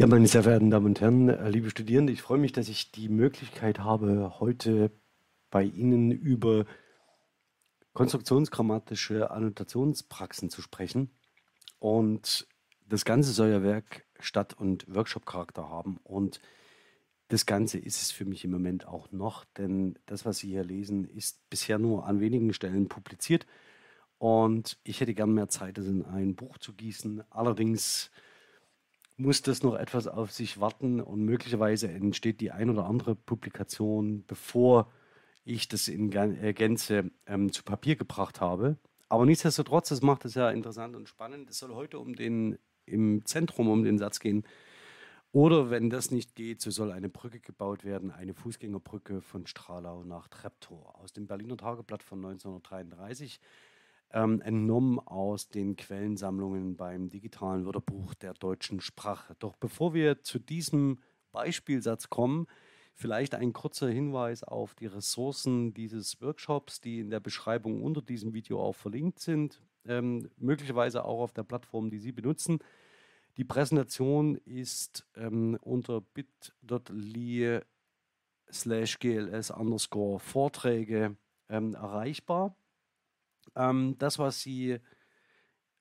Ja, meine sehr verehrten Damen und Herren, äh, liebe Studierende, ich freue mich, dass ich die Möglichkeit habe, heute bei Ihnen über konstruktionsgrammatische Annotationspraxen zu sprechen. Und das Ganze soll ja Werk, Stadt- und Workshop-Charakter haben. Und das Ganze ist es für mich im Moment auch noch, denn das, was Sie hier lesen, ist bisher nur an wenigen Stellen publiziert. Und ich hätte gern mehr Zeit, das in ein Buch zu gießen. Allerdings muss das noch etwas auf sich warten und möglicherweise entsteht die ein oder andere Publikation, bevor ich das in äh, Gänze ähm, zu Papier gebracht habe. Aber nichtsdestotrotz, das macht es ja interessant und spannend. Es soll heute um den im Zentrum um den Satz gehen. Oder wenn das nicht geht, so soll eine Brücke gebaut werden, eine Fußgängerbrücke von Stralau nach Treptow aus dem Berliner Tageblatt von 1933 ähm, entnommen aus den Quellensammlungen beim digitalen Wörterbuch der deutschen Sprache. Doch bevor wir zu diesem Beispielsatz kommen, vielleicht ein kurzer Hinweis auf die Ressourcen dieses Workshops, die in der Beschreibung unter diesem Video auch verlinkt sind, ähm, möglicherweise auch auf der Plattform, die Sie benutzen. Die Präsentation ist ähm, unter bit.ly slash gls underscore Vorträge ähm, erreichbar. Ähm, das, was Sie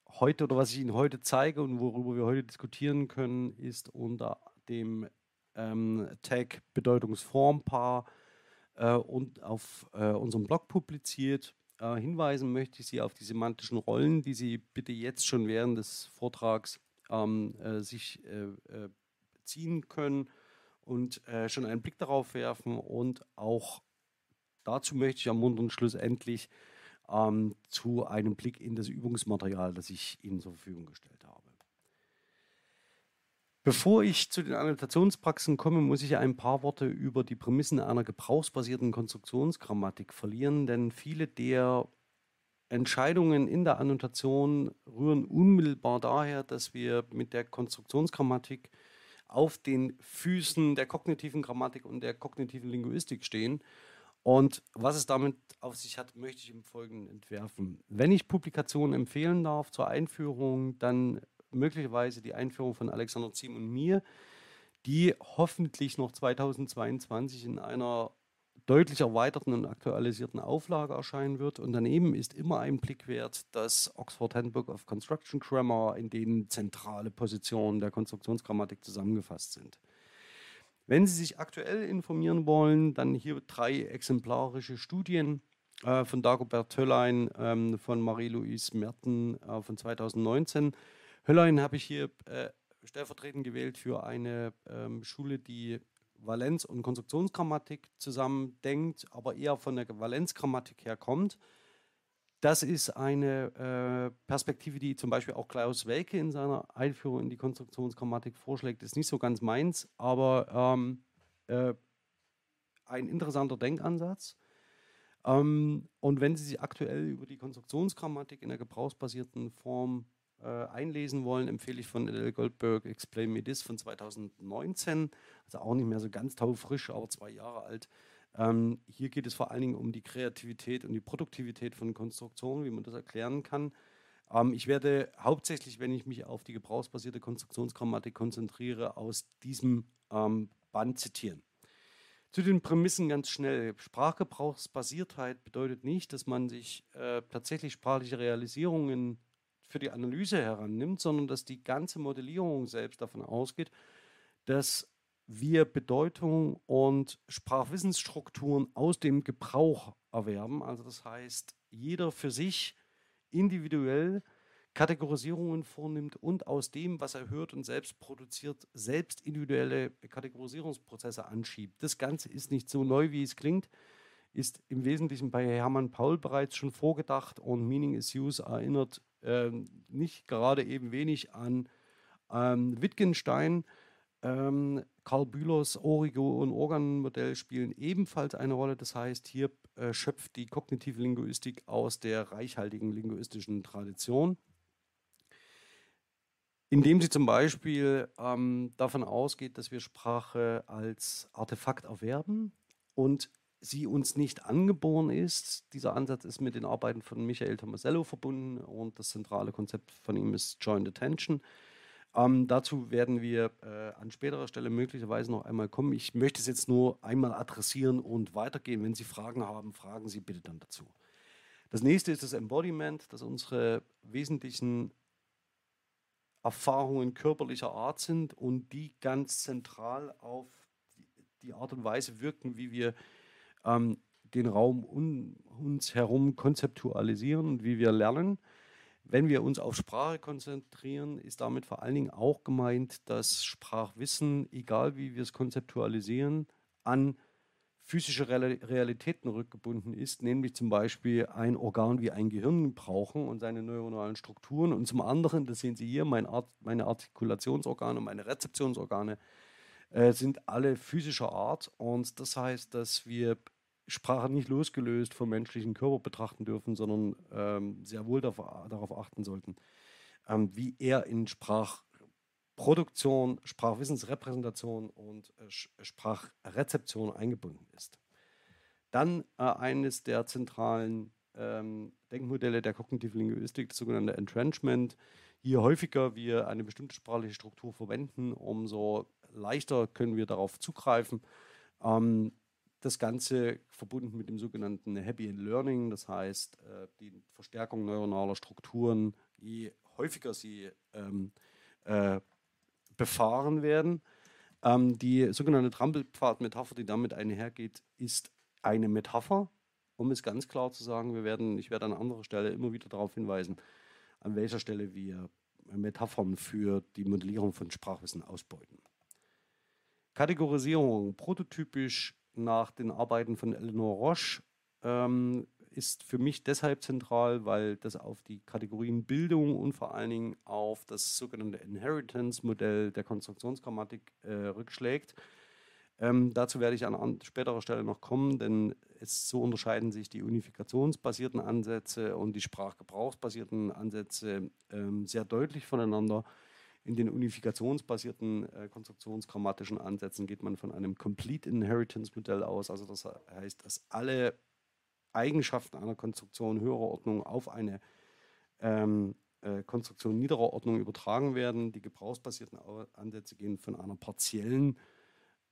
heute oder was ich Ihnen heute zeige und worüber wir heute diskutieren können, ist unter dem ähm, Tag Bedeutungsformpaar äh, und auf äh, unserem Blog publiziert. Äh, hinweisen möchte ich Sie auf die semantischen Rollen, die Sie bitte jetzt schon während des Vortrags ähm, äh, sich äh, äh, ziehen können und schon einen Blick darauf werfen und auch dazu möchte ich ermuntern, schlussendlich ähm, zu einem Blick in das Übungsmaterial, das ich Ihnen zur Verfügung gestellt habe. Bevor ich zu den Annotationspraxen komme, muss ich ein paar Worte über die Prämissen einer gebrauchsbasierten Konstruktionsgrammatik verlieren, denn viele der Entscheidungen in der Annotation rühren unmittelbar daher, dass wir mit der Konstruktionsgrammatik auf den Füßen der kognitiven Grammatik und der kognitiven Linguistik stehen und was es damit auf sich hat, möchte ich im Folgenden entwerfen. Wenn ich Publikationen empfehlen darf zur Einführung, dann möglicherweise die Einführung von Alexander Ziem und mir, die hoffentlich noch 2022 in einer deutlich erweiterten und aktualisierten Auflage erscheinen wird. Und daneben ist immer ein Blick wert das Oxford Handbook of Construction Grammar, in dem zentrale Positionen der Konstruktionsgrammatik zusammengefasst sind. Wenn Sie sich aktuell informieren wollen, dann hier drei exemplarische Studien äh, von Dagobert Höllein, ähm, von Marie-Louise Merten äh, von 2019. Höllein habe ich hier äh, stellvertretend gewählt für eine ähm, Schule, die Valenz- und Konstruktionsgrammatik zusammendenkt, aber eher von der Valenzgrammatik her kommt. Das ist eine äh, Perspektive, die zum Beispiel auch Klaus Welke in seiner Einführung in die Konstruktionsgrammatik vorschlägt. Ist nicht so ganz meins, aber ähm, äh, ein interessanter Denkansatz. Ähm, und wenn Sie sich aktuell über die Konstruktionsgrammatik in der gebrauchsbasierten Form äh, einlesen wollen, empfehle ich von L. Goldberg Explain Me This von 2019. Also auch nicht mehr so ganz taufrisch, aber zwei Jahre alt. Ähm, hier geht es vor allen Dingen um die Kreativität und die Produktivität von Konstruktionen, wie man das erklären kann. Ähm, ich werde hauptsächlich, wenn ich mich auf die gebrauchsbasierte Konstruktionsgrammatik konzentriere, aus diesem ähm, Band zitieren. Zu den Prämissen ganz schnell. Sprachgebrauchsbasiertheit bedeutet nicht, dass man sich äh, tatsächlich sprachliche Realisierungen für die Analyse herannimmt, sondern dass die ganze Modellierung selbst davon ausgeht, dass wir Bedeutung und Sprachwissensstrukturen aus dem Gebrauch erwerben. Also das heißt, jeder für sich individuell Kategorisierungen vornimmt und aus dem, was er hört und selbst produziert, selbst individuelle Kategorisierungsprozesse anschiebt. Das Ganze ist nicht so neu, wie es klingt, ist im Wesentlichen bei Hermann Paul bereits schon vorgedacht und Meaning is Use erinnert äh, nicht gerade eben wenig an ähm, Wittgenstein. Ähm, Karl Bühlers Origo- und Organmodell spielen ebenfalls eine Rolle. Das heißt, hier äh, schöpft die kognitive Linguistik aus der reichhaltigen linguistischen Tradition, indem sie zum Beispiel ähm, davon ausgeht, dass wir Sprache als Artefakt erwerben und sie uns nicht angeboren ist. Dieser Ansatz ist mit den Arbeiten von Michael Tomasello verbunden und das zentrale Konzept von ihm ist Joint Attention. Ähm, dazu werden wir äh, an späterer Stelle möglicherweise noch einmal kommen. Ich möchte es jetzt nur einmal adressieren und weitergehen. Wenn Sie Fragen haben, fragen Sie bitte dann dazu. Das nächste ist das Embodiment, dass unsere wesentlichen Erfahrungen körperlicher Art sind und die ganz zentral auf die Art und Weise wirken, wie wir ähm, den Raum um uns herum konzeptualisieren und wie wir lernen. Wenn wir uns auf Sprache konzentrieren, ist damit vor allen Dingen auch gemeint, dass Sprachwissen, egal wie wir es konzeptualisieren, an physische Realitäten rückgebunden ist, nämlich zum Beispiel ein Organ wie ein Gehirn brauchen und seine neuronalen Strukturen. Und zum anderen, das sehen Sie hier, mein Art, meine Artikulationsorgane, meine Rezeptionsorgane äh, sind alle physischer Art. Und das heißt, dass wir Sprache nicht losgelöst vom menschlichen Körper betrachten dürfen, sondern ähm, sehr wohl darauf achten sollten, ähm, wie er in Sprachproduktion, Sprachwissensrepräsentation und äh, Sprachrezeption eingebunden ist. Dann äh, eines der zentralen ähm, Denkmodelle der kognitiven Linguistik, das sogenannte Entrenchment. Je häufiger wir eine bestimmte sprachliche Struktur verwenden, umso leichter können wir darauf zugreifen. Ähm, das Ganze verbunden mit dem sogenannten Happy Learning, das heißt äh, die Verstärkung neuronaler Strukturen, je häufiger sie ähm, äh, befahren werden. Ähm, die sogenannte Trampelpfad-Metapher, die damit einhergeht, ist eine Metapher, um es ganz klar zu sagen. Wir werden, ich werde an anderer Stelle immer wieder darauf hinweisen, an welcher Stelle wir Metaphern für die Modellierung von Sprachwissen ausbeuten. Kategorisierung, prototypisch nach den Arbeiten von Eleanor Roche ähm, ist für mich deshalb zentral, weil das auf die Kategorien Bildung und vor allen Dingen auf das sogenannte Inheritance-Modell der Konstruktionsgrammatik äh, rückschlägt. Ähm, dazu werde ich an, späterer Stelle noch kommen, denn es, so unterscheiden sich die unifikationsbasierten Ansätze und die sprachgebrauchsbasierten Ansätze ähm, sehr deutlich voneinander. In den unifikationsbasierten äh, konstruktionsgrammatischen Ansätzen geht man von einem Complete Inheritance Modell aus. Also das heißt, dass alle Eigenschaften einer Konstruktion höherer Ordnung auf eine ähm, äh, Konstruktion niederer Ordnung übertragen werden. Die gebrauchsbasierten Ansätze gehen von einer partiellen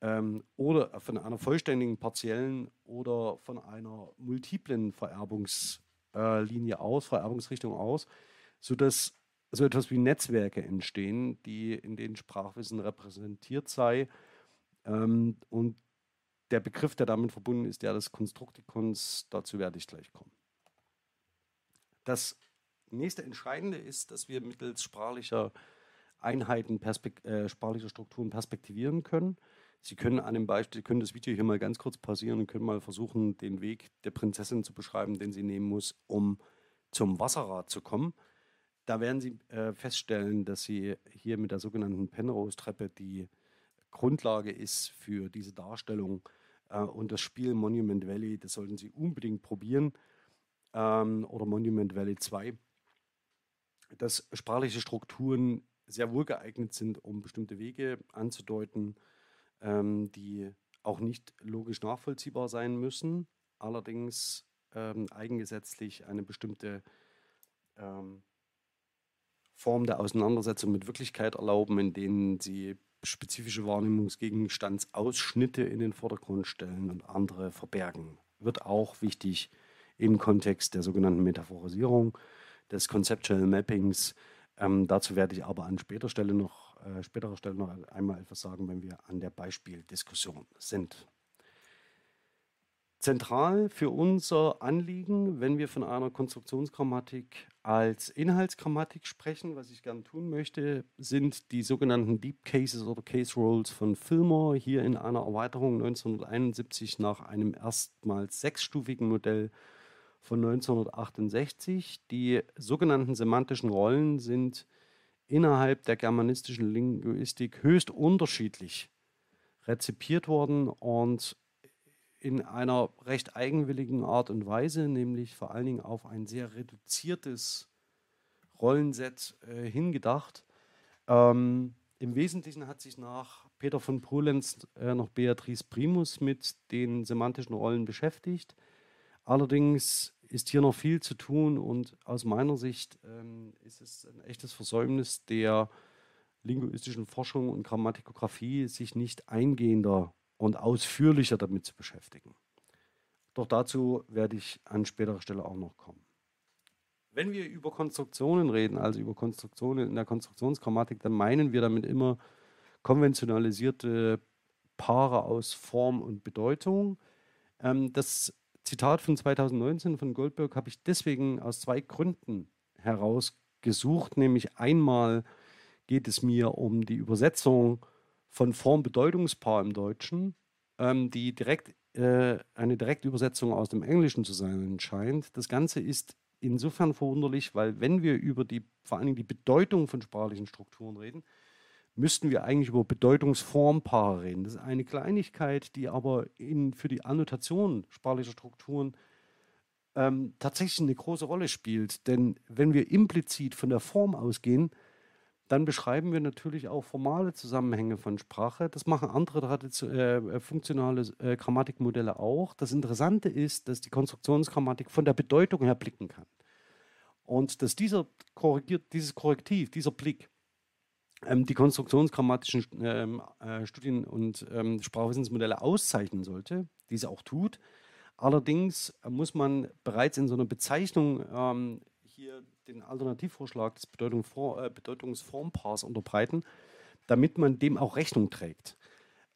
ähm, oder von einer vollständigen partiellen oder von einer multiplen Vererbungslinie äh, aus, Vererbungsrichtung aus, sodass so etwas wie Netzwerke entstehen, die in denen Sprachwissen repräsentiert sei. Ähm, und der Begriff, der damit verbunden ist, der des Konstruktikons, dazu werde ich gleich kommen. Das nächste Entscheidende ist, dass wir mittels sprachlicher Einheiten, äh, sprachlicher Strukturen perspektivieren können. Sie können an dem Beispiel, können das Video hier mal ganz kurz pausieren und können mal versuchen, den Weg der Prinzessin zu beschreiben, den sie nehmen muss, um zum Wasserrad zu kommen. Da werden Sie äh, feststellen, dass Sie hier mit der sogenannten Penrose-Treppe die Grundlage ist für diese Darstellung. Äh, und das Spiel Monument Valley, das sollten Sie unbedingt probieren. Ähm, oder Monument Valley 2. Dass sprachliche Strukturen sehr wohl geeignet sind, um bestimmte Wege anzudeuten, ähm, die auch nicht logisch nachvollziehbar sein müssen, allerdings ähm, eigengesetzlich eine bestimmte ähm, Form der Auseinandersetzung mit Wirklichkeit erlauben, in denen sie spezifische Wahrnehmungsgegenstandsausschnitte in den Vordergrund stellen und andere verbergen. Wird auch wichtig im Kontext der sogenannten Metaphorisierung, des Conceptual Mappings. Ähm, dazu werde ich aber an späterer Stelle noch, äh, späterer Stelle noch einmal etwas sagen, wenn wir an der Beispieldiskussion sind. Zentral für unser Anliegen, wenn wir von einer Konstruktionsgrammatik als Inhaltsgrammatik sprechen, was ich gerne tun möchte, sind die sogenannten Deep Cases oder Case Rolls von Fillmore, hier in einer Erweiterung 1971 nach einem erstmals sechsstufigen Modell von 1968. Die sogenannten semantischen Rollen sind innerhalb der germanistischen Linguistik höchst unterschiedlich rezipiert worden und in einer recht eigenwilligen Art und Weise, nämlich vor allen Dingen auf ein sehr reduziertes Rollenset äh, hingedacht. Ähm, Im Wesentlichen hat sich nach Peter von Prolenz äh, noch Beatrice Primus mit den semantischen Rollen beschäftigt. Allerdings ist hier noch viel zu tun und aus meiner Sicht ähm, ist es ein echtes Versäumnis der linguistischen Forschung und Grammatikographie sich nicht eingehender und ausführlicher damit zu beschäftigen. Doch dazu werde ich an späterer Stelle auch noch kommen. Wenn wir über Konstruktionen reden, also über Konstruktionen in der Konstruktionsgrammatik, dann meinen wir damit immer konventionalisierte Paare aus Form und Bedeutung. Ähm, das Zitat von 2019 von Goldberg habe ich deswegen aus zwei Gründen herausgesucht, nämlich einmal geht es mir um die Übersetzung von Form-Bedeutungspaar im Deutschen, ähm, die direkt äh, eine Direktübersetzung aus dem Englischen zu sein scheint. Das Ganze ist insofern verwunderlich, weil wenn wir über die vor allen Dingen die Bedeutung von sprachlichen Strukturen reden, müssten wir eigentlich über Bedeutungsformpaare reden. Das ist eine Kleinigkeit, die aber in, für die Annotation sprachlicher Strukturen ähm, tatsächlich eine große Rolle spielt. Denn wenn wir implizit von der Form ausgehen, dann beschreiben wir natürlich auch formale Zusammenhänge von Sprache. Das machen andere äh, äh, funktionale äh, Grammatikmodelle auch. Das Interessante ist, dass die Konstruktionsgrammatik von der Bedeutung her blicken kann. Und dass dieser korrigiert, dieses Korrektiv, dieser Blick, ähm, die konstruktionsgrammatischen ähm, äh, Studien und ähm, Sprachwissensmodelle auszeichnen sollte, diese auch tut. Allerdings muss man bereits in so einer Bezeichnung ähm, hier den Alternativvorschlag des äh, Bedeutungsformpaars unterbreiten, damit man dem auch Rechnung trägt.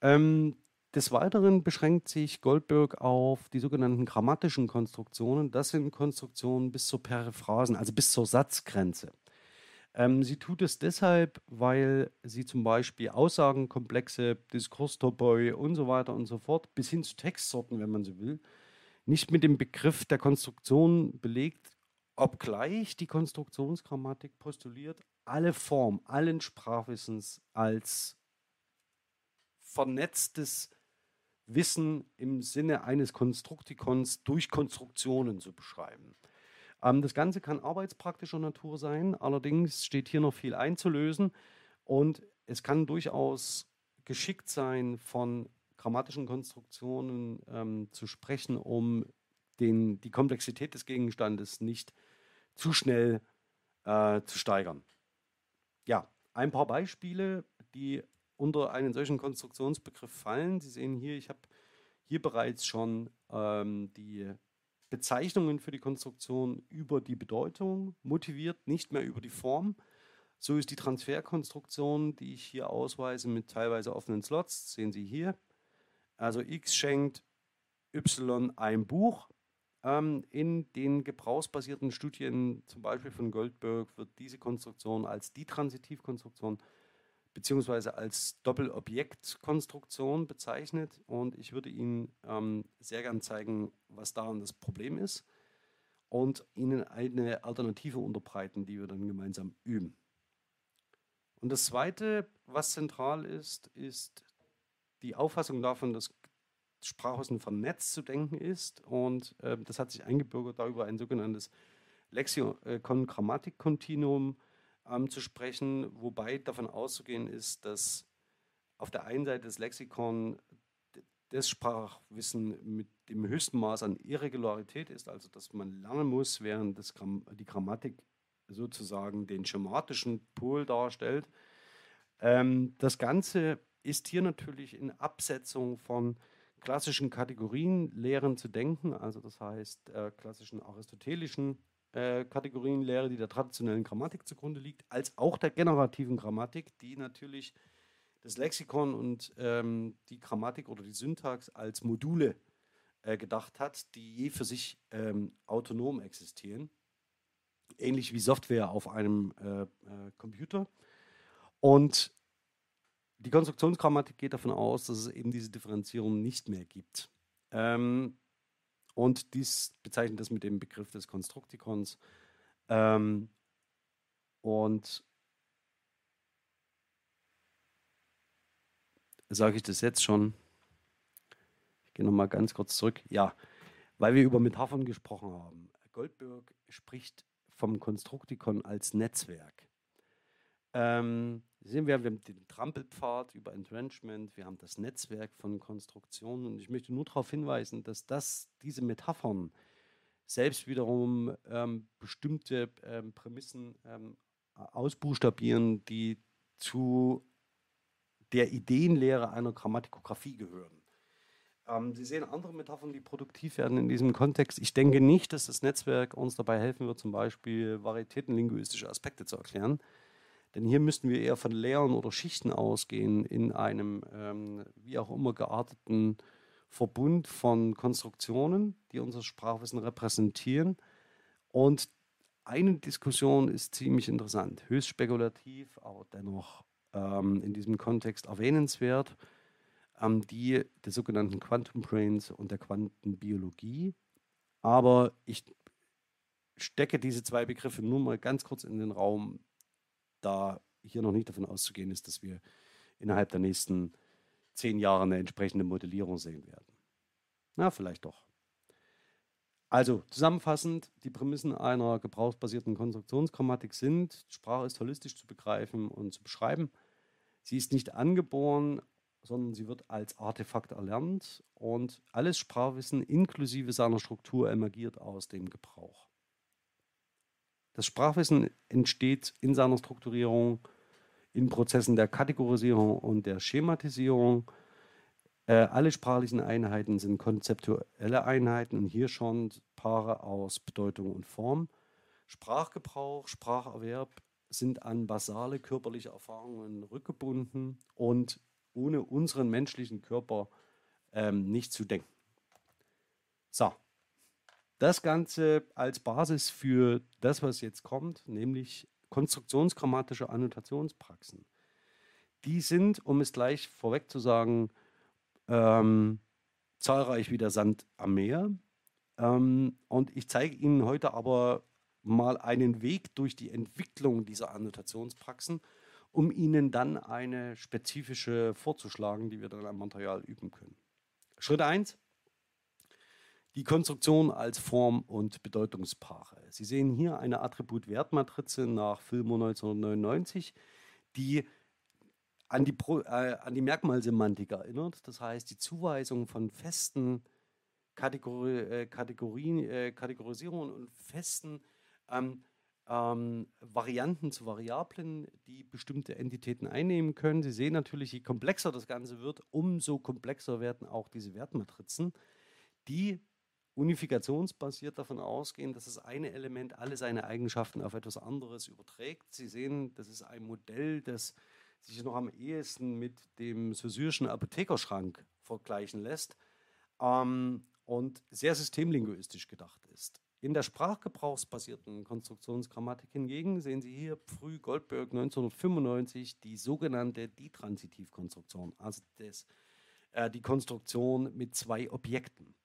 Ähm, des Weiteren beschränkt sich Goldberg auf die sogenannten grammatischen Konstruktionen. Das sind Konstruktionen bis zur Periphrasen, also bis zur Satzgrenze. Ähm, sie tut es deshalb, weil sie zum Beispiel Aussagenkomplexe, Diskurstopoi und so weiter und so fort, bis hin zu Textsorten, wenn man so will, nicht mit dem Begriff der Konstruktion belegt, obgleich die Konstruktionsgrammatik postuliert, alle Formen, allen Sprachwissens als vernetztes Wissen im Sinne eines Konstruktikons durch Konstruktionen zu beschreiben. Ähm, das Ganze kann arbeitspraktischer Natur sein, allerdings steht hier noch viel einzulösen und es kann durchaus geschickt sein, von grammatischen Konstruktionen ähm, zu sprechen, um den, die Komplexität des Gegenstandes nicht zu schnell äh, zu steigern. Ja, ein paar Beispiele, die unter einen solchen Konstruktionsbegriff fallen. Sie sehen hier, ich habe hier bereits schon ähm, die Bezeichnungen für die Konstruktion über die Bedeutung motiviert, nicht mehr über die Form. So ist die Transferkonstruktion, die ich hier ausweise mit teilweise offenen Slots, sehen Sie hier, also X schenkt Y ein Buch. Ähm, in den gebrauchsbasierten Studien, zum Beispiel von Goldberg, wird diese Konstruktion als die Transitivkonstruktion beziehungsweise als Doppelobjektkonstruktion bezeichnet. Und ich würde Ihnen ähm, sehr gern zeigen, was daran das Problem ist und Ihnen eine Alternative unterbreiten, die wir dann gemeinsam üben. Und das Zweite, was zentral ist, ist die Auffassung davon, dass Sprachwissen vernetzt zu denken ist. Und äh, das hat sich eingebürgert, darüber ein sogenanntes Lexikon-Grammatik-Kontinuum ähm, zu sprechen, wobei davon auszugehen ist, dass auf der einen Seite das Lexikon das Sprachwissen mit dem höchsten Maß an Irregularität ist, also dass man lernen muss, während das Gram die Grammatik sozusagen den schematischen Pol darstellt. Ähm, das Ganze ist hier natürlich in Absetzung von klassischen Kategorienlehren zu denken, also das heißt äh, klassischen aristotelischen äh, Kategorienlehre, die der traditionellen Grammatik zugrunde liegt, als auch der generativen Grammatik, die natürlich das Lexikon und ähm, die Grammatik oder die Syntax als Module äh, gedacht hat, die je für sich ähm, autonom existieren, ähnlich wie Software auf einem äh, äh Computer. Und die Konstruktionsgrammatik geht davon aus, dass es eben diese Differenzierung nicht mehr gibt. Ähm, und dies bezeichnet das mit dem Begriff des Konstruktikons. Ähm, und sage ich das jetzt schon? Ich gehe nochmal ganz kurz zurück. Ja, weil wir über Metaphern gesprochen haben. Goldberg spricht vom Konstruktikon als Netzwerk. Ähm, sehen wir, wir haben den Trampelpfad über Entrenchment, wir haben das Netzwerk von Konstruktionen und ich möchte nur darauf hinweisen, dass das, diese Metaphern selbst wiederum ähm, bestimmte ähm, Prämissen ähm, ausbuchstabieren, die zu der Ideenlehre einer Grammatikografie gehören. Ähm, Sie sehen andere Metaphern, die produktiv werden in diesem Kontext. Ich denke nicht, dass das Netzwerk uns dabei helfen wird, zum Beispiel varietätenlinguistische Aspekte zu erklären. Denn hier müssten wir eher von Lehren oder Schichten ausgehen in einem ähm, wie auch immer gearteten Verbund von Konstruktionen, die unser Sprachwissen repräsentieren. Und eine Diskussion ist ziemlich interessant, höchst spekulativ, aber dennoch ähm, in diesem Kontext erwähnenswert, ähm, die der sogenannten Quantum Brains und der Quantenbiologie. Aber ich stecke diese zwei Begriffe nur mal ganz kurz in den Raum, da hier noch nicht davon auszugehen ist, dass wir innerhalb der nächsten zehn Jahre eine entsprechende Modellierung sehen werden. Na, vielleicht doch. Also zusammenfassend, die Prämissen einer gebrauchsbasierten Konstruktionsgrammatik sind, Sprache ist holistisch zu begreifen und zu beschreiben. Sie ist nicht angeboren, sondern sie wird als Artefakt erlernt und alles Sprachwissen inklusive seiner Struktur emergiert aus dem Gebrauch. Das Sprachwissen entsteht in seiner Strukturierung in Prozessen der Kategorisierung und der Schematisierung äh, alle sprachlichen Einheiten sind konzeptuelle Einheiten und hier schon Paare aus Bedeutung und Form. Sprachgebrauch, Spracherwerb sind an basale körperliche Erfahrungen rückgebunden und ohne unseren menschlichen Körper ähm, nicht zu denken. So, das Ganze als Basis für das, was jetzt kommt, nämlich konstruktionsgrammatische Annotationspraxen. Die sind, um es gleich vorweg zu sagen, ähm, zahlreich wie der Sand am Meer. Ähm, und ich zeige Ihnen heute aber mal einen Weg durch die Entwicklung dieser Annotationspraxen, um Ihnen dann eine spezifische vorzuschlagen, die wir dann am Material üben können. Schritt 1. Die Konstruktion als Form- und Bedeutungspaare. Sie sehen hier eine Attribut-Wertmatrize nach Filmo 1999, die an die, Pro, äh, an die Merkmalsemantik erinnert. Das heißt, die Zuweisung von festen Kategori äh, Kategorien, äh, Kategorisierungen und festen ähm, ähm, Varianten zu Variablen, die bestimmte Entitäten einnehmen können. Sie sehen natürlich, je komplexer das Ganze wird, umso komplexer werden auch diese Wertmatrizen, die unifikationsbasiert davon ausgehen, dass das eine Element alle seine Eigenschaften auf etwas anderes überträgt. Sie sehen, das ist ein Modell, das sich noch am ehesten mit dem saussurischen Apothekerschrank vergleichen lässt ähm, und sehr systemlinguistisch gedacht ist. In der sprachgebrauchsbasierten Konstruktionsgrammatik hingegen sehen Sie hier früh Goldberg 1995 die sogenannte Ditransitivkonstruktion, also das, äh, die Konstruktion mit zwei Objekten.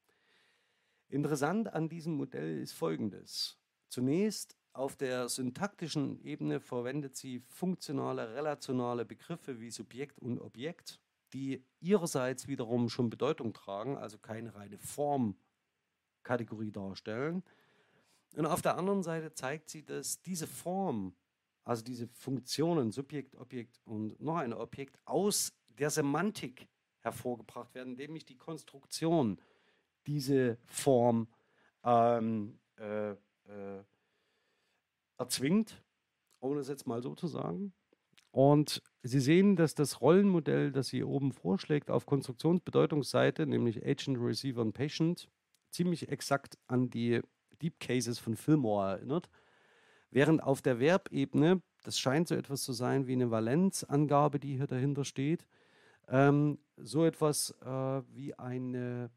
Interessant an diesem Modell ist folgendes. Zunächst auf der syntaktischen Ebene verwendet sie funktionale, relationale Begriffe wie Subjekt und Objekt, die ihrerseits wiederum schon Bedeutung tragen, also keine reine Formkategorie darstellen. Und auf der anderen Seite zeigt sie, dass diese Form, also diese Funktionen, Subjekt, Objekt und noch ein Objekt, aus der Semantik hervorgebracht werden, indem ich die Konstruktion diese Form ähm, äh, äh, erzwingt, um das jetzt mal so zu sagen. Und Sie sehen, dass das Rollenmodell, das sie oben vorschlägt, auf Konstruktionsbedeutungsseite, nämlich Agent, Receiver und Patient, ziemlich exakt an die Deep Cases von Fillmore erinnert. Während auf der Verbebene, das scheint so etwas zu sein wie eine Valenzangabe, die hier dahinter steht, ähm, so etwas äh, wie eine,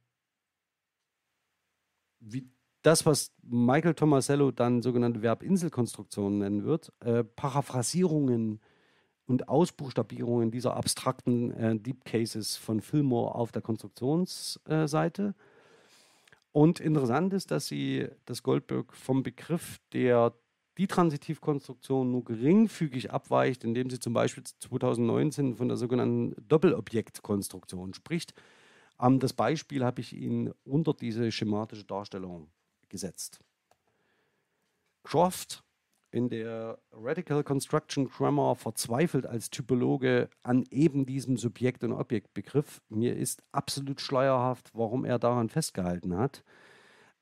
wie das, was Michael Tomasello dann sogenannte Verbinselkonstruktionen nennen wird, äh, Paraphrasierungen und Ausbuchstabierungen dieser abstrakten äh, Deep Cases von Fillmore auf der Konstruktionsseite. und interessant ist, dass sie das Goldberg vom Begriff der die Transitivkonstruktion nur geringfügig abweicht, indem sie zum Beispiel 2019 von der sogenannten Doppelobjektkonstruktion spricht. Ähm, das Beispiel habe ich Ihnen unter diese schematische Darstellung gesetzt. Croft in der Radical Construction Grammar verzweifelt als Typologe an eben diesem Subjekt- und Objektbegriff. Mir ist absolut schleierhaft, warum er daran festgehalten hat.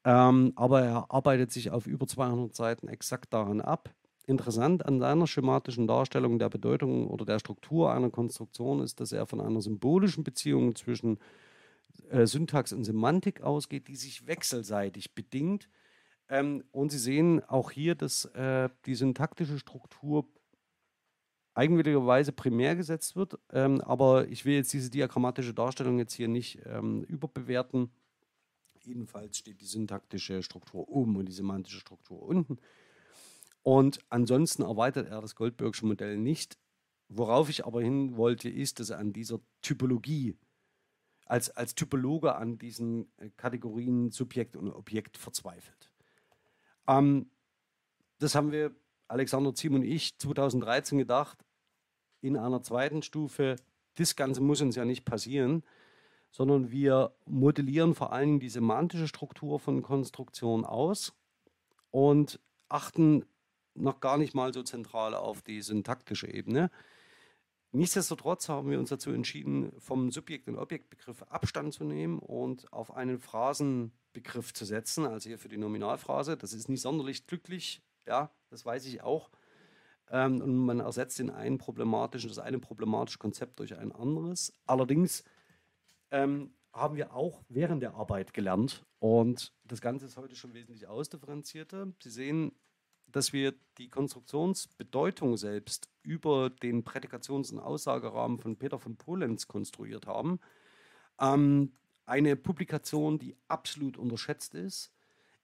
Ähm, aber er arbeitet sich auf über 200 Seiten exakt daran ab. interessant an seiner schematischen Darstellung der Bedeutung oder der Struktur einer Konstruktion ist, dass er von einer symbolischen Beziehung zwischen äh, Syntax und Semantik ausgeht, die sich wechselseitig bedingt. Ähm, und Sie sehen auch hier, dass äh, die syntaktische Struktur eigenwilligerweise primär gesetzt wird. Ähm, aber ich will jetzt diese diagrammatische Darstellung jetzt hier nicht ähm, überbewerten. Jedenfalls steht die syntaktische Struktur oben und die semantische Struktur unten. Und ansonsten erweitert er das Goldbergsche Modell nicht. Worauf ich aber hin wollte, ist, dass er an dieser Typologie, als, als Typologe an diesen äh, Kategorien Subjekt und Objekt verzweifelt. Ähm, das haben wir, Alexander Ziem und ich, 2013 gedacht, in einer zweiten Stufe, das Ganze muss uns ja nicht passieren, sondern wir modellieren vor allem die semantische Struktur von Konstruktionen aus und achten noch gar nicht mal so zentral auf die syntaktische Ebene. Nichtsdestotrotz haben wir uns dazu entschieden, vom Subjekt- und Objektbegriff Abstand zu nehmen und auf einen Phrasenbegriff zu setzen, also hier für die Nominalphrase. Das ist nicht sonderlich glücklich, ja, das weiß ich auch. Ähm, und man ersetzt den einen problematischen, das eine problematische Konzept durch ein anderes. Allerdings ähm, haben wir auch während der Arbeit gelernt und das Ganze ist heute schon wesentlich ausdifferenzierter. Sie sehen, dass wir die Konstruktionsbedeutung selbst über den Prädikations- und Aussagerahmen von Peter von Polenz konstruiert haben. Ähm, eine Publikation, die absolut unterschätzt ist.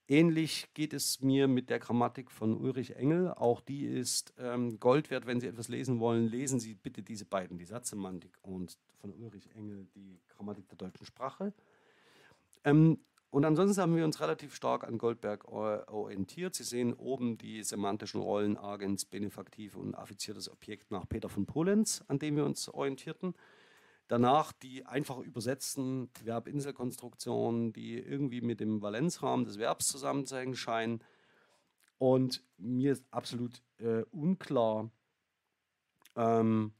Ähnlich geht es mir mit der Grammatik von Ulrich Engel. Auch die ist ähm, Gold wert. Wenn Sie etwas lesen wollen, lesen Sie bitte diese beiden, die Satzsemantik und von Ulrich Engel die Grammatik der deutschen Sprache. Ähm, und ansonsten haben wir uns relativ stark an Goldberg orientiert. Sie sehen oben die semantischen Rollen Agens, Benefaktive und affiziertes Objekt nach Peter von Polenz, an dem wir uns orientierten. Danach die einfach übersetzten Verbinselkonstruktionen, die irgendwie mit dem Valenzrahmen des Verbs zusammenzuhängen scheinen. Und mir ist absolut äh, unklar, ähm,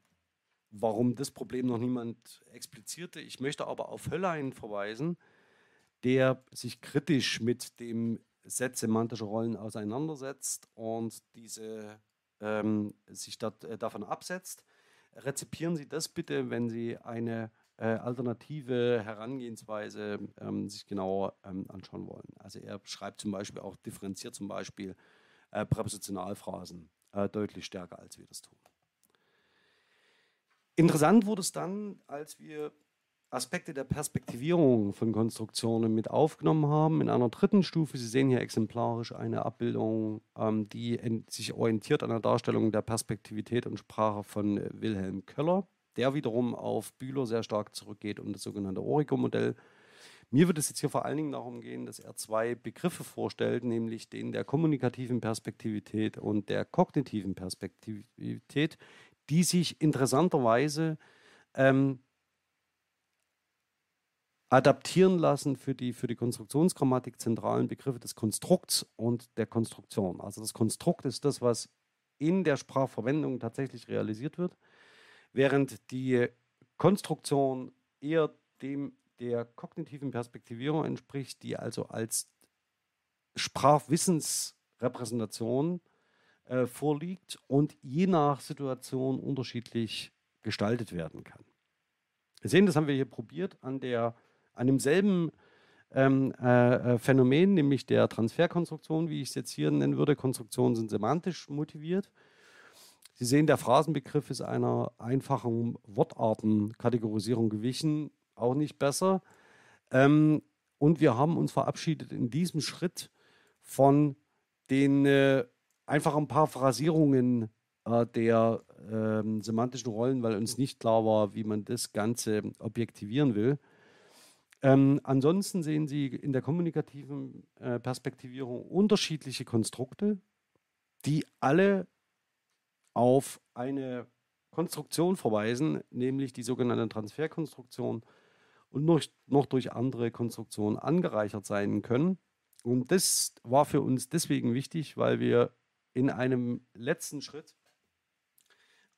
warum das Problem noch niemand explizierte. Ich möchte aber auf Höllein verweisen, der sich kritisch mit dem Set semantischer Rollen auseinandersetzt und diese ähm, sich dat, äh, davon absetzt. Rezipieren Sie das bitte, wenn Sie eine äh, alternative Herangehensweise ähm, sich genauer ähm, anschauen wollen. Also er schreibt zum Beispiel auch, differenziert zum Beispiel äh, Präpositionalphrasen äh, deutlich stärker, als wir das tun. Interessant wurde es dann, als wir Aspekte der Perspektivierung von Konstruktionen mit aufgenommen haben. In einer dritten Stufe, Sie sehen hier exemplarisch eine Abbildung, ähm, die sich orientiert an der Darstellung der Perspektivität und Sprache von äh, Wilhelm Köller, der wiederum auf Bühler sehr stark zurückgeht und das sogenannte Origo-Modell. Mir wird es jetzt hier vor allen Dingen darum gehen, dass er zwei Begriffe vorstellt, nämlich den der kommunikativen Perspektivität und der kognitiven Perspektivität, die sich interessanterweise ähm, adaptieren lassen für die, für die Konstruktionsgrammatik zentralen Begriffe des Konstrukts und der Konstruktion. Also das Konstrukt ist das, was in der Sprachverwendung tatsächlich realisiert wird, während die Konstruktion eher dem der kognitiven Perspektivierung entspricht, die also als Sprachwissensrepräsentation äh, vorliegt und je nach Situation unterschiedlich gestaltet werden kann. Wir sehen, das haben wir hier probiert an der an demselben ähm, äh, äh, Phänomen, nämlich der Transferkonstruktion, wie ich es jetzt hier nennen würde. Konstruktionen sind semantisch motiviert. Sie sehen, der Phrasenbegriff ist einer einfachen Wortartenkategorisierung gewichen, auch nicht besser. Ähm, und wir haben uns verabschiedet in diesem Schritt von den äh, einfach ein paar Phrasierungen äh, der äh, semantischen Rollen, weil uns nicht klar war, wie man das Ganze objektivieren will. Ähm, ansonsten sehen Sie in der kommunikativen äh, Perspektivierung unterschiedliche Konstrukte, die alle auf eine Konstruktion verweisen, nämlich die sogenannte Transferkonstruktion und noch, noch durch andere Konstruktionen angereichert sein können. Und das war für uns deswegen wichtig, weil wir in einem letzten Schritt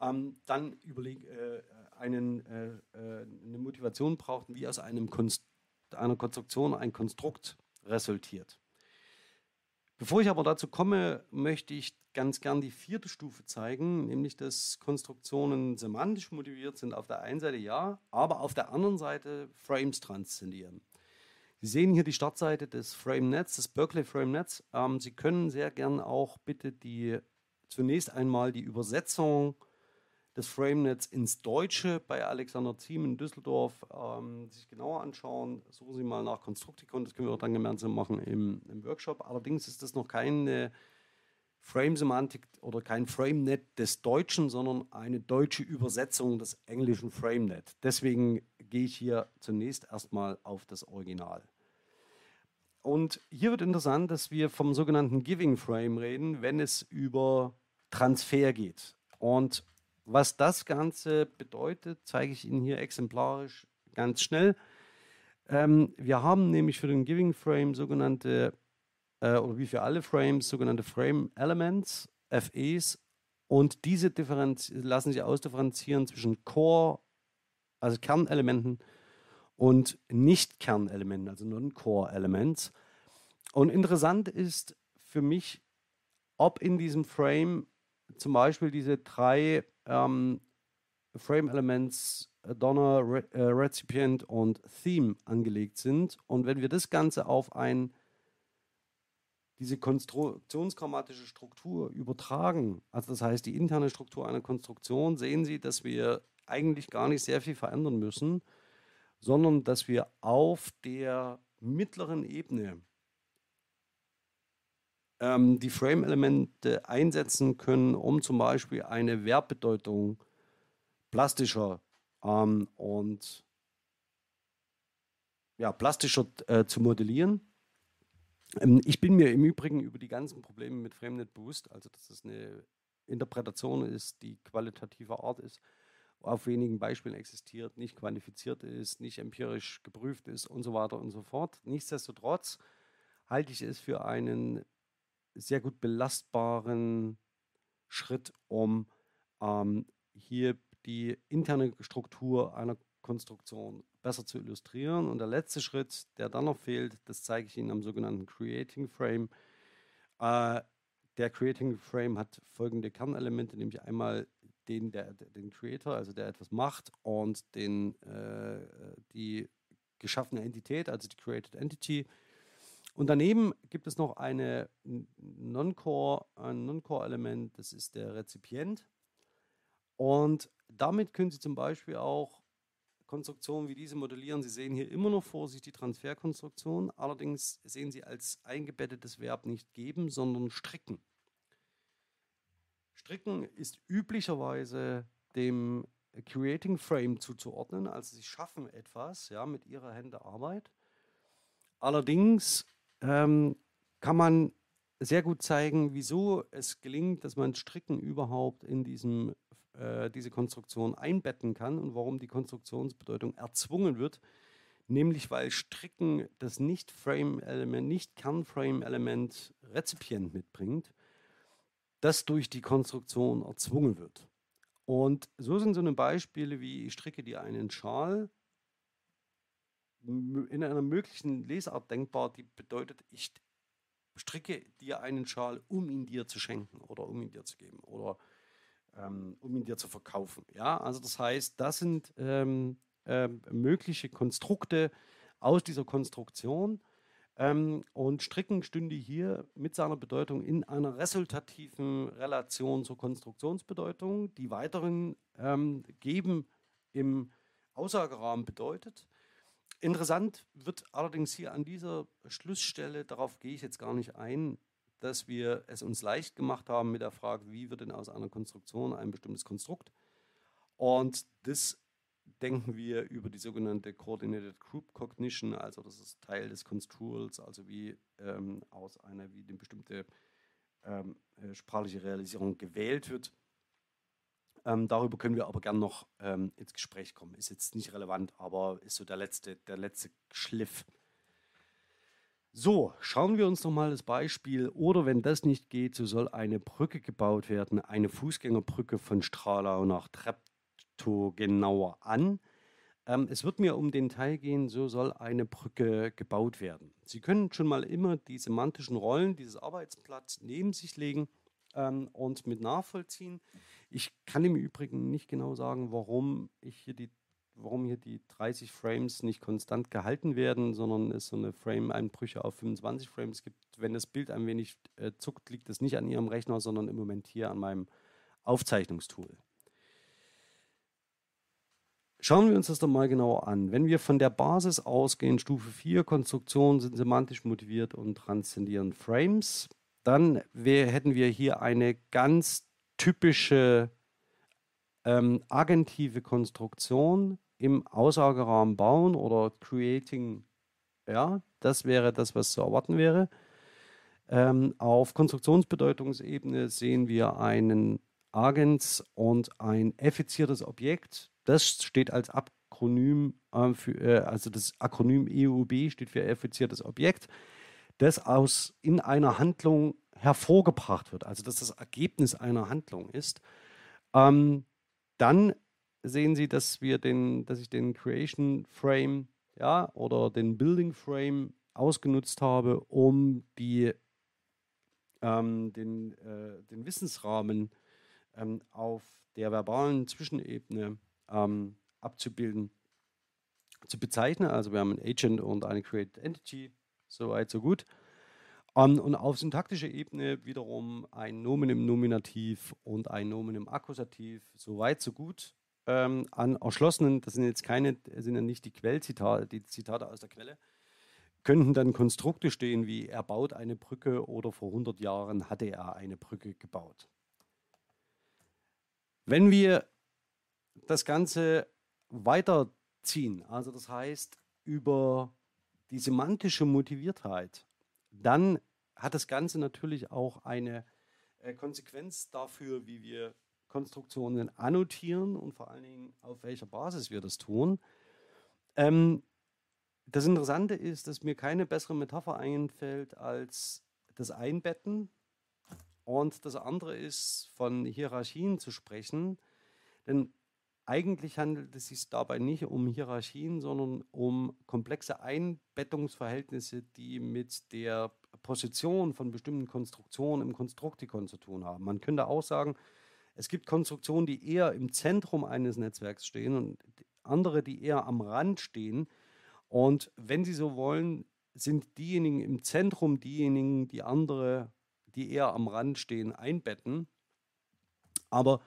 ähm, dann überleg, äh, einen, äh, äh eine Motivation brauchten, wie aus einem Konstrukt einer Konstruktion ein Konstrukt resultiert. Bevor ich aber dazu komme, möchte ich ganz gern die vierte Stufe zeigen, nämlich dass Konstruktionen semantisch motiviert sind auf der einen Seite ja, aber auf der anderen Seite Frames transzendieren. Sie sehen hier die Startseite des FrameNets, des Berkeley FrameNets. Ähm, Sie können sehr gern auch bitte die zunächst einmal die Übersetzung des FrameNets ins Deutsche bei Alexander Ziem in Düsseldorf ähm, sich genauer anschauen. Suchen Sie mal nach Constructicon, das können wir auch dann gemeinsam machen im, im Workshop. Allerdings ist das noch keine Frame-Semantik oder kein FrameNet des Deutschen, sondern eine deutsche Übersetzung des englischen FrameNet. Deswegen gehe ich hier zunächst erstmal auf das Original. Und hier wird interessant, dass wir vom sogenannten Giving Frame reden, wenn es über Transfer geht. Und was das Ganze bedeutet, zeige ich Ihnen hier exemplarisch ganz schnell. Ähm, wir haben nämlich für den Giving Frame sogenannte, äh, oder wie für alle Frames, sogenannte Frame Elements, FEs, und diese lassen sich ausdifferenzieren zwischen Core, also Kernelementen, und Nicht-Kernelementen, also Non-Core-Elements. Und interessant ist für mich, ob in diesem Frame zum Beispiel diese drei ähm, Frame Elements äh, Donner, Re äh, Recipient und Theme angelegt sind. Und wenn wir das Ganze auf ein diese konstruktionsgrammatische Struktur übertragen, also das heißt die interne Struktur einer Konstruktion, sehen Sie, dass wir eigentlich gar nicht sehr viel verändern müssen, sondern dass wir auf der mittleren Ebene ähm, die Frame-Elemente einsetzen können, um zum Beispiel eine Verbbedeutung plastischer ähm, und ja, plastischer äh, zu modellieren. Ähm, ich bin mir im Übrigen über die ganzen Probleme mit FrameNet bewusst, also dass es eine Interpretation ist, die qualitativer Art ist, auf wenigen Beispielen existiert, nicht quantifiziert ist, nicht empirisch geprüft ist und so weiter und so fort. Nichtsdestotrotz halte ich es für einen sehr gut belastbaren Schritt, um ähm, hier die interne Struktur einer Konstruktion besser zu illustrieren. Und der letzte Schritt, der dann noch fehlt, das zeige ich Ihnen am sogenannten Creating Frame. Äh, der Creating Frame hat folgende Kernelemente, nämlich einmal den, der, den Creator, also der etwas macht, und den, äh, die geschaffene Entität, also die Created Entity, und daneben gibt es noch eine Non-Core, ein Non-Core-Element, das ist der Rezipient. Und damit können Sie zum Beispiel auch Konstruktionen wie diese modellieren. Sie sehen hier immer noch vor sich die Transferkonstruktion, allerdings sehen Sie als eingebettetes Verb nicht geben, sondern stricken. Stricken ist üblicherweise dem Creating Frame zuzuordnen, also Sie schaffen etwas ja, mit Ihrer Hände Arbeit. Allerdings ähm, kann man sehr gut zeigen, wieso es gelingt, dass man Stricken überhaupt in diesem, äh, diese Konstruktion einbetten kann und warum die Konstruktionsbedeutung erzwungen wird. Nämlich weil Stricken das Nicht-Frame-Element, Nicht-Kern-Frame-Element Rezipient mitbringt, das durch die Konstruktion erzwungen wird. Und so sind so eine Beispiele wie ich stricke dir einen Schal in einer möglichen Lesart denkbar, die bedeutet, ich stricke dir einen Schal, um ihn dir zu schenken oder um ihn dir zu geben oder ähm, um ihn dir zu verkaufen. Ja, also das heißt, das sind ähm, äh, mögliche Konstrukte aus dieser Konstruktion. Ähm, und Stricken stünde hier mit seiner Bedeutung in einer resultativen Relation zur Konstruktionsbedeutung, die weiteren ähm, geben im Aussagerahmen bedeutet. Interessant wird allerdings hier an dieser Schlussstelle, darauf gehe ich jetzt gar nicht ein, dass wir es uns leicht gemacht haben mit der Frage, wie wird denn aus einer Konstruktion ein bestimmtes Konstrukt? Und das denken wir über die sogenannte Coordinated Group Cognition, also das ist Teil des Construals, also wie ähm, aus einer, wie eine bestimmte ähm, äh, sprachliche Realisierung gewählt wird. Ähm, darüber können wir aber gern noch ähm, ins Gespräch kommen. Ist jetzt nicht relevant, aber ist so der letzte, der letzte Schliff. So, schauen wir uns noch mal das Beispiel. Oder wenn das nicht geht, so soll eine Brücke gebaut werden, eine Fußgängerbrücke von Stralau nach Treptow genauer an. Ähm, es wird mir um den Teil gehen, so soll eine Brücke gebaut werden. Sie können schon mal immer die semantischen Rollen dieses Arbeitsblatts neben sich legen ähm, und mit nachvollziehen. Ich kann im Übrigen nicht genau sagen, warum ich hier die warum hier die 30 Frames nicht konstant gehalten werden, sondern es so eine Frame-Einbrüche auf 25 Frames gibt. Wenn das Bild ein wenig äh, zuckt, liegt das nicht an Ihrem Rechner, sondern im Moment hier an meinem Aufzeichnungstool. Schauen wir uns das doch mal genauer an. Wenn wir von der Basis ausgehen, Stufe 4, Konstruktionen sind semantisch motiviert und transzendieren Frames, dann wär, hätten wir hier eine ganz typische ähm, agentive Konstruktion im Aussagerahmen bauen oder creating, ja, das wäre das, was zu erwarten wäre. Ähm, auf Konstruktionsbedeutungsebene sehen wir einen Agens und ein effiziertes Objekt. Das steht als Akronym äh, für, äh, also das Akronym EUB steht für effiziertes Objekt, das aus in einer Handlung hervorgebracht wird, also dass das Ergebnis einer Handlung ist. Ähm, dann sehen Sie, dass wir den, dass ich den Creation Frame ja, oder den Building Frame ausgenutzt habe, um die, ähm, den, äh, den Wissensrahmen ähm, auf der verbalen Zwischenebene ähm, abzubilden, zu bezeichnen. Also wir haben ein Agent und eine Created Entity, soweit so gut. Ähm, und auf syntaktischer Ebene wiederum ein Nomen im Nominativ und ein Nomen im Akkusativ, soweit so gut ähm, an erschlossenen, das sind jetzt keine, sind ja nicht die Quellzitate, die Zitate aus der Quelle, könnten dann Konstrukte stehen wie er baut eine Brücke oder vor 100 Jahren hatte er eine Brücke gebaut. Wenn wir das Ganze weiterziehen, also das heißt über die semantische Motiviertheit, dann hat das Ganze natürlich auch eine äh, Konsequenz dafür, wie wir Konstruktionen annotieren und vor allen Dingen auf welcher Basis wir das tun. Ähm, das Interessante ist, dass mir keine bessere Metapher einfällt als das Einbetten. Und das andere ist, von Hierarchien zu sprechen. Denn eigentlich handelt es sich dabei nicht um Hierarchien, sondern um komplexe Einbettungsverhältnisse, die mit der Position von bestimmten Konstruktionen im Konstruktikon zu tun haben. Man könnte auch sagen, es gibt Konstruktionen, die eher im Zentrum eines Netzwerks stehen und andere, die eher am Rand stehen. Und wenn Sie so wollen, sind diejenigen im Zentrum diejenigen, die andere, die eher am Rand stehen, einbetten. Aber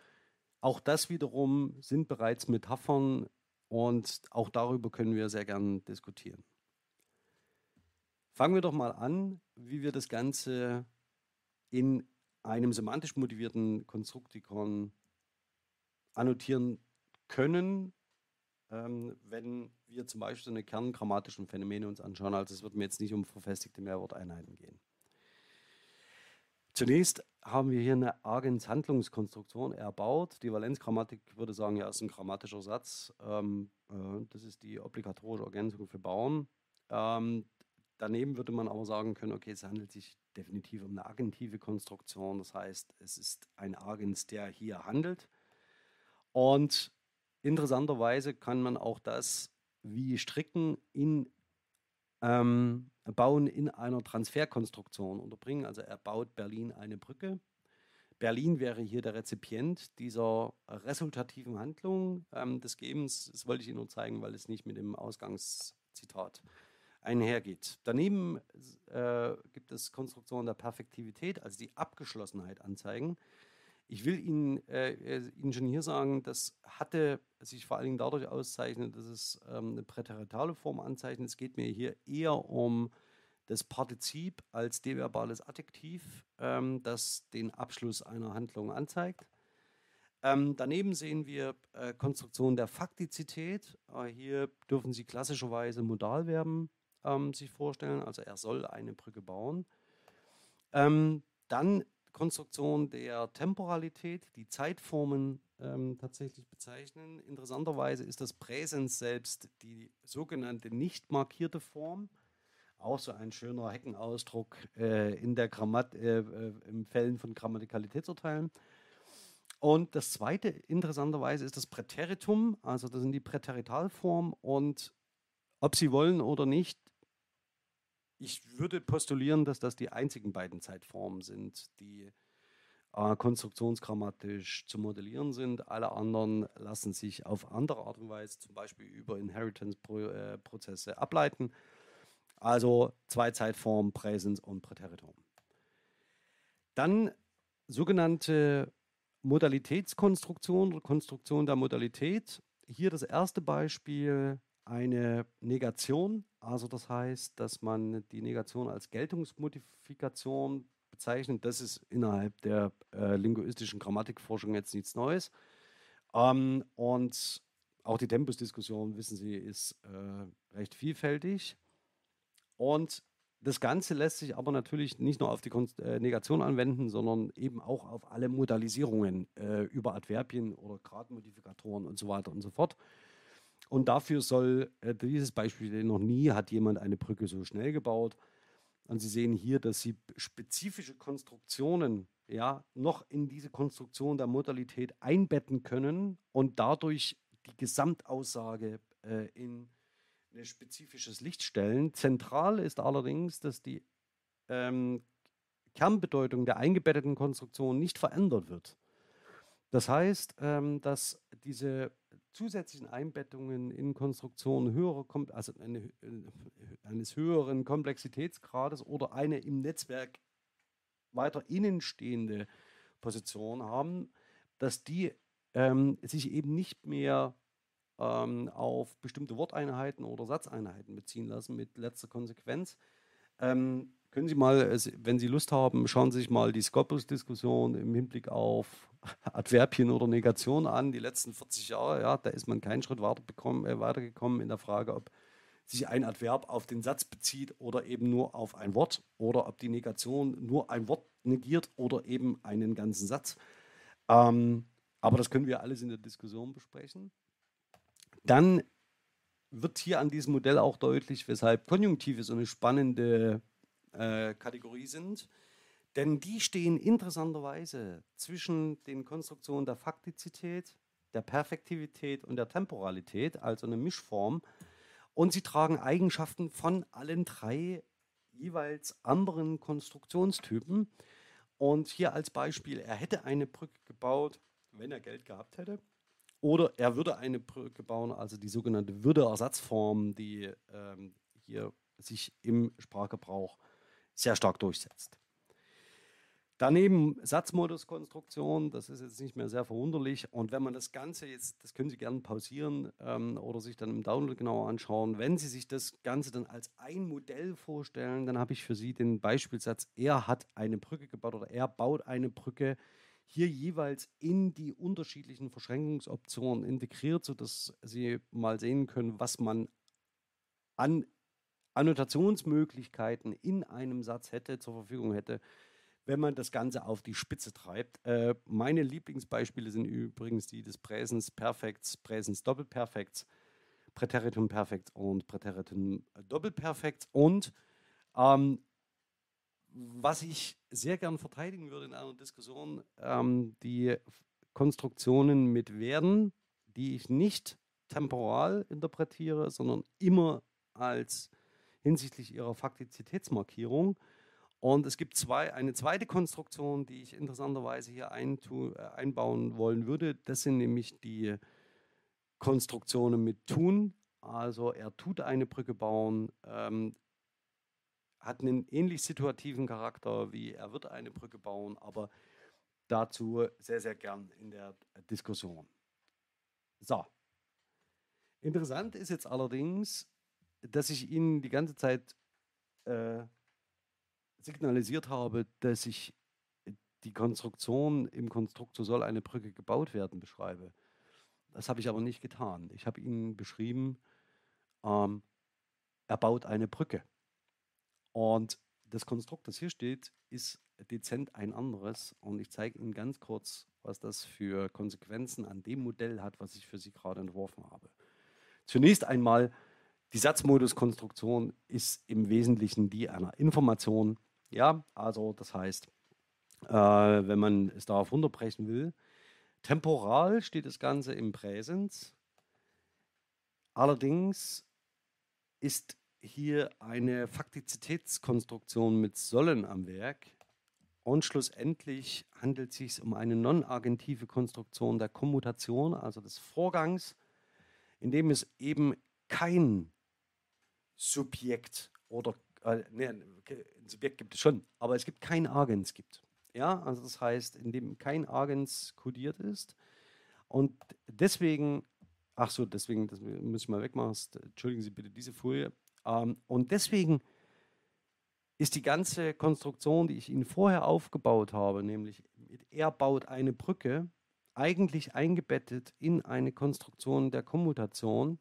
auch das wiederum sind bereits Metaphern und auch darüber können wir sehr gern diskutieren. Fangen wir doch mal an, wie wir das Ganze in einem semantisch motivierten Konstruktikon annotieren können, ähm, wenn wir zum Beispiel so eine kerngrammatischen Phänomene uns anschauen. Also es wird mir jetzt nicht um verfestigte Mehrworteinheiten gehen. Zunächst haben wir hier eine Agens-Handlungskonstruktion erbaut. Die Valenzgrammatik würde sagen, ja, ist ein grammatischer Satz. Ähm, äh, das ist die obligatorische Ergänzung für Bauen. Ähm, Daneben würde man aber sagen können, okay, es handelt sich definitiv um eine agentive Konstruktion. Das heißt, es ist ein Agens, der hier handelt. Und interessanterweise kann man auch das wie Stricken in ähm, Bauen in einer Transferkonstruktion unterbringen. Also er baut Berlin eine Brücke. Berlin wäre hier der Rezipient dieser resultativen Handlung ähm, des Gebens. Das wollte ich Ihnen nur zeigen, weil es nicht mit dem Ausgangszitat einhergeht. Daneben äh, gibt es Konstruktionen der Perfektivität, also die Abgeschlossenheit anzeigen. Ich will Ihnen, äh, äh, Ihnen schon hier sagen, das hatte sich vor allen Dingen dadurch auszeichnet, dass es ähm, eine präteritale Form anzeichnet. Es geht mir hier eher um das Partizip als deverbales Adjektiv, ähm, das den Abschluss einer Handlung anzeigt. Ähm, daneben sehen wir äh, Konstruktionen der Faktizität. Äh, hier dürfen Sie klassischerweise Modalverben ähm, sich vorstellen. Also er soll eine Brücke bauen. Ähm, dann Konstruktion der Temporalität, die Zeitformen ähm, tatsächlich bezeichnen. Interessanterweise ist das Präsens selbst die sogenannte nicht markierte Form. Auch so ein schöner Heckenausdruck äh, in der Grammat äh, äh, im Fällen von Grammatikalitätsurteilen. Und das zweite interessanterweise ist das Präteritum, also das sind die Präteritalformen und ob sie wollen oder nicht, ich würde postulieren, dass das die einzigen beiden Zeitformen sind, die äh, konstruktionsgrammatisch zu modellieren sind. Alle anderen lassen sich auf andere Art und Weise, zum Beispiel über Inheritance-Prozesse, ableiten. Also zwei Zeitformen, Präsens und Präteritum. Dann sogenannte Modalitätskonstruktion oder Konstruktion der Modalität. Hier das erste Beispiel eine Negation. Also das heißt, dass man die Negation als Geltungsmodifikation bezeichnet. Das ist innerhalb der äh, linguistischen Grammatikforschung jetzt nichts Neues. Ähm, und auch die Tempusdiskussion, wissen Sie, ist äh, recht vielfältig. Und das Ganze lässt sich aber natürlich nicht nur auf die äh, Negation anwenden, sondern eben auch auf alle Modalisierungen äh, über Adverbien oder Gradmodifikatoren und so weiter und so fort. Und dafür soll äh, dieses Beispiel, noch nie hat jemand eine Brücke so schnell gebaut. Und Sie sehen hier, dass Sie spezifische Konstruktionen ja noch in diese Konstruktion der Modalität einbetten können und dadurch die Gesamtaussage äh, in ein spezifisches Licht stellen. Zentral ist allerdings, dass die ähm, Kernbedeutung der eingebetteten Konstruktion nicht verändert wird. Das heißt, ähm, dass diese zusätzlichen Einbettungen in Konstruktionen höhere, also eine, äh, eines höheren Komplexitätsgrades oder eine im Netzwerk weiter innenstehende Position haben, dass die ähm, sich eben nicht mehr ähm, auf bestimmte Worteinheiten oder Satzeinheiten beziehen lassen, mit letzter Konsequenz. Ähm, können Sie mal, wenn Sie Lust haben, schauen Sie sich mal die Scopus-Diskussion im Hinblick auf Adverbien oder Negation an, die letzten 40 Jahre. Ja, da ist man keinen Schritt äh, weitergekommen in der Frage, ob sich ein Adverb auf den Satz bezieht oder eben nur auf ein Wort oder ob die Negation nur ein Wort negiert oder eben einen ganzen Satz. Ähm, aber das können wir alles in der Diskussion besprechen. Dann wird hier an diesem Modell auch deutlich, weshalb Konjunktive so eine spannende äh, Kategorie sind. Denn die stehen interessanterweise zwischen den Konstruktionen der Faktizität, der Perfektivität und der Temporalität, also eine Mischform. Und sie tragen Eigenschaften von allen drei jeweils anderen Konstruktionstypen. Und hier als Beispiel, er hätte eine Brücke gebaut, wenn er Geld gehabt hätte. Oder er würde eine Brücke bauen, also die sogenannte Würde-Ersatzform, die ähm, hier sich im Sprachgebrauch sehr stark durchsetzt. Daneben Satzmoduskonstruktion, das ist jetzt nicht mehr sehr verwunderlich. Und wenn man das Ganze jetzt, das können Sie gerne pausieren ähm, oder sich dann im Download genauer anschauen, wenn Sie sich das Ganze dann als ein Modell vorstellen, dann habe ich für Sie den Beispielsatz, er hat eine Brücke gebaut oder er baut eine Brücke hier jeweils in die unterschiedlichen Verschränkungsoptionen integriert, sodass Sie mal sehen können, was man an Annotationsmöglichkeiten in einem Satz hätte, zur Verfügung hätte, wenn man das Ganze auf die Spitze treibt. Äh, meine Lieblingsbeispiele sind übrigens die des Präsens Perfekts, Präsens Doppelperfekts, Präteritum Perfekt und Präteritum Doppelperfekt. Und ähm, was ich sehr gern verteidigen würde in einer Diskussion, ähm, die Konstruktionen mit werden, die ich nicht temporal interpretiere, sondern immer als hinsichtlich ihrer Faktizitätsmarkierung. Und es gibt zwei, eine zweite Konstruktion, die ich interessanterweise hier äh, einbauen wollen würde. Das sind nämlich die Konstruktionen mit tun. Also er tut eine Brücke bauen, ähm, hat einen ähnlich situativen Charakter wie er wird eine Brücke bauen, aber dazu sehr, sehr gern in der Diskussion. So. Interessant ist jetzt allerdings, dass ich Ihnen die ganze Zeit äh, signalisiert habe, dass ich die Konstruktion im Konstrukt, so soll eine Brücke gebaut werden, beschreibe. Das habe ich aber nicht getan. Ich habe Ihnen beschrieben, ähm, er baut eine Brücke. Und das Konstrukt, das hier steht, ist dezent ein anderes. Und ich zeige Ihnen ganz kurz, was das für Konsequenzen an dem Modell hat, was ich für Sie gerade entworfen habe. Zunächst einmal, die Satzmoduskonstruktion ist im Wesentlichen die einer Information. Ja, also das heißt, äh, wenn man es darauf runterbrechen will, temporal steht das Ganze im Präsens. Allerdings ist hier eine Faktizitätskonstruktion mit sollen am Werk. Und schlussendlich handelt es sich um eine non-agentive Konstruktion der Kommutation, also des Vorgangs, in dem es eben kein Subjekt oder äh, nee, ein Subjekt gibt es schon, aber es gibt kein Agens gibt. Ja, also das heißt, in dem kein Agens kodiert ist. Und deswegen, ach so, deswegen, das muss ich mal wegmachen, entschuldigen Sie bitte diese Folie. Ähm, und deswegen ist die ganze Konstruktion, die ich Ihnen vorher aufgebaut habe, nämlich er baut eine Brücke, eigentlich eingebettet in eine Konstruktion der Kommutation.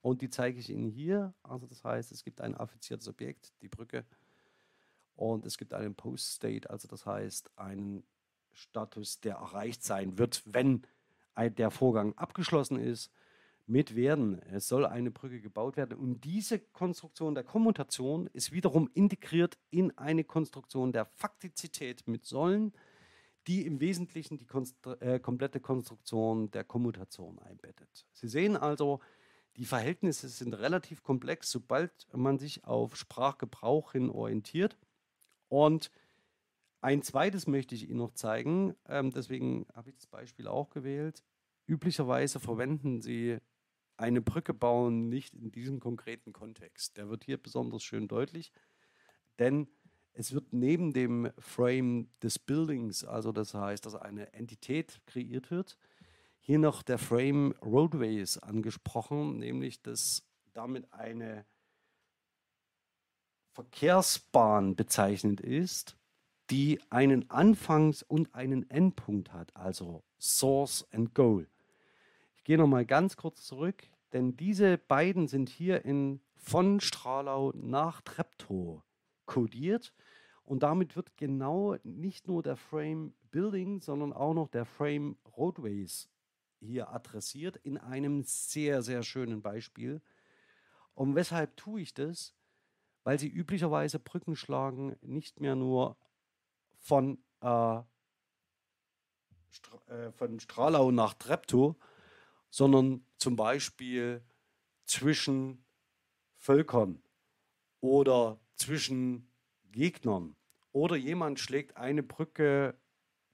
Und die zeige ich Ihnen hier. Also das heißt, es gibt ein affiziertes Objekt, die Brücke, und es gibt einen Post-State, also das heißt einen Status, der erreicht sein wird, wenn der Vorgang abgeschlossen ist mit werden. Es soll eine Brücke gebaut werden und diese Konstruktion der Kommutation ist wiederum integriert in eine Konstruktion der Faktizität mit Sollen, die im Wesentlichen die Konstru äh, komplette Konstruktion der Kommutation einbettet. Sie sehen also, die Verhältnisse sind relativ komplex, sobald man sich auf Sprachgebrauch hin orientiert. Und ein zweites möchte ich Ihnen noch zeigen, ähm, deswegen habe ich das Beispiel auch gewählt. Üblicherweise verwenden Sie eine Brücke bauen nicht in diesem konkreten Kontext. Der wird hier besonders schön deutlich, denn es wird neben dem Frame des Buildings, also das heißt, dass eine Entität kreiert wird, hier noch der Frame Roadways angesprochen, nämlich dass damit eine Verkehrsbahn bezeichnet ist, die einen Anfangs- und einen Endpunkt hat, also Source and Goal. Gehe nochmal ganz kurz zurück, denn diese beiden sind hier in von Stralau nach Treptow kodiert und damit wird genau nicht nur der Frame Building, sondern auch noch der Frame Roadways hier adressiert in einem sehr, sehr schönen Beispiel. Und weshalb tue ich das? Weil sie üblicherweise Brücken schlagen, nicht mehr nur von, äh, Stra äh, von Stralau nach Treptow, sondern zum Beispiel zwischen Völkern oder zwischen Gegnern. Oder jemand schlägt eine Brücke,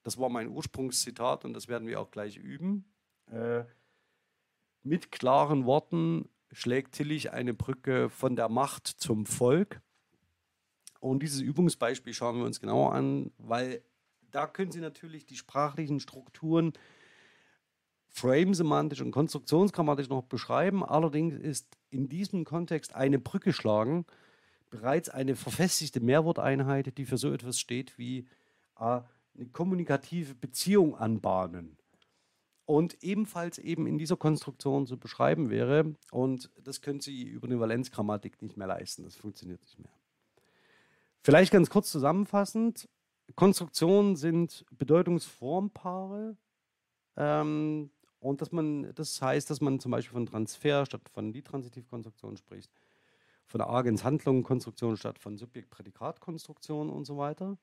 das war mein Ursprungszitat und das werden wir auch gleich üben, äh, mit klaren Worten schlägt Tillich eine Brücke von der Macht zum Volk. Und dieses Übungsbeispiel schauen wir uns genauer an, weil da können Sie natürlich die sprachlichen Strukturen frame-semantisch und konstruktionsgrammatisch noch beschreiben. Allerdings ist in diesem Kontext eine Brücke schlagen bereits eine verfestigte Mehrworteinheit, die für so etwas steht wie äh, eine kommunikative Beziehung anbahnen und ebenfalls eben in dieser Konstruktion zu beschreiben wäre. Und das können Sie über eine Valenzgrammatik nicht mehr leisten. Das funktioniert nicht mehr. Vielleicht ganz kurz zusammenfassend. Konstruktionen sind Bedeutungsformpaare. Ähm, und dass man, das heißt, dass man zum Beispiel von Transfer statt von Liedtransitivkonstruktion spricht, von der Agens Handlung statt von Subjekt-Prädikat-Konstruktion und so weiter.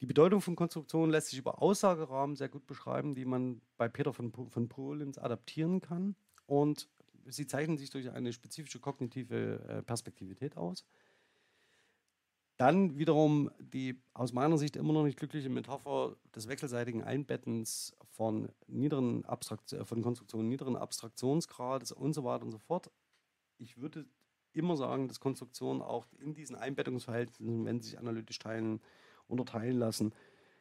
Die Bedeutung von Konstruktionen lässt sich über Aussagerahmen sehr gut beschreiben, die man bei Peter von, von Polins adaptieren kann. Und sie zeichnen sich durch eine spezifische kognitive äh, Perspektivität aus. Dann wiederum die aus meiner Sicht immer noch nicht glückliche Metapher des wechselseitigen Einbettens von niederen Abstrakt äh, von Konstruktionen niederen Abstraktionsgrades und so weiter und so fort. Ich würde immer sagen, dass Konstruktionen auch in diesen Einbettungsverhältnissen, wenn sie sich analytisch teilen, unterteilen lassen,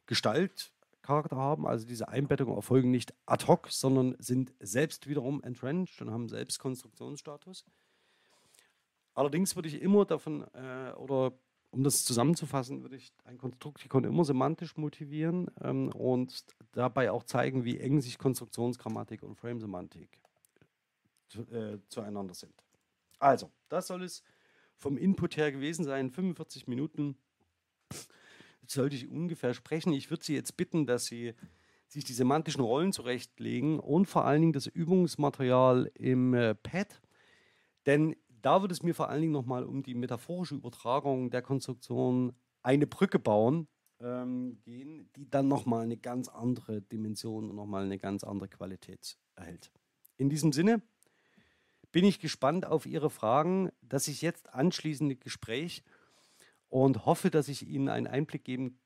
Gestaltcharakter haben. Also diese Einbettungen erfolgen nicht ad hoc, sondern sind selbst wiederum entrenched und haben selbst Konstruktionsstatus. Allerdings würde ich immer davon, äh, oder um das zusammenzufassen, würde ich ein Konstruktikon immer semantisch motivieren ähm, und dabei auch zeigen, wie eng sich Konstruktionsgrammatik und Frame-Semantik äh, zueinander sind. Also, das soll es vom Input her gewesen sein. 45 Minuten sollte ich ungefähr sprechen. Ich würde Sie jetzt bitten, dass Sie sich die semantischen Rollen zurechtlegen und vor allen Dingen das Übungsmaterial im äh, Pad. Denn da wird es mir vor allen Dingen nochmal um die metaphorische Übertragung der Konstruktion eine Brücke bauen ähm, gehen, die dann nochmal eine ganz andere Dimension und nochmal eine ganz andere Qualität erhält. In diesem Sinne bin ich gespannt auf Ihre Fragen, das sich jetzt anschließende Gespräch und hoffe, dass ich Ihnen einen Einblick geben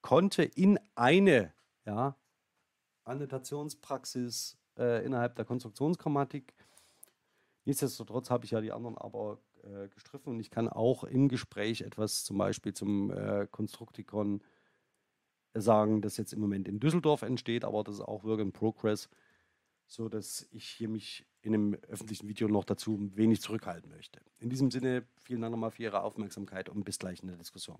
konnte in eine ja, Annotationspraxis äh, innerhalb der Konstruktionsgrammatik. Nichtsdestotrotz habe ich ja die anderen aber äh, gestriffen und ich kann auch im Gespräch etwas zum Beispiel zum äh, Konstruktikon sagen, das jetzt im Moment in Düsseldorf entsteht, aber das ist auch Work in Progress, so dass ich hier mich in einem öffentlichen Video noch dazu wenig zurückhalten möchte. In diesem Sinne, vielen Dank nochmal für Ihre Aufmerksamkeit und bis gleich in der Diskussion.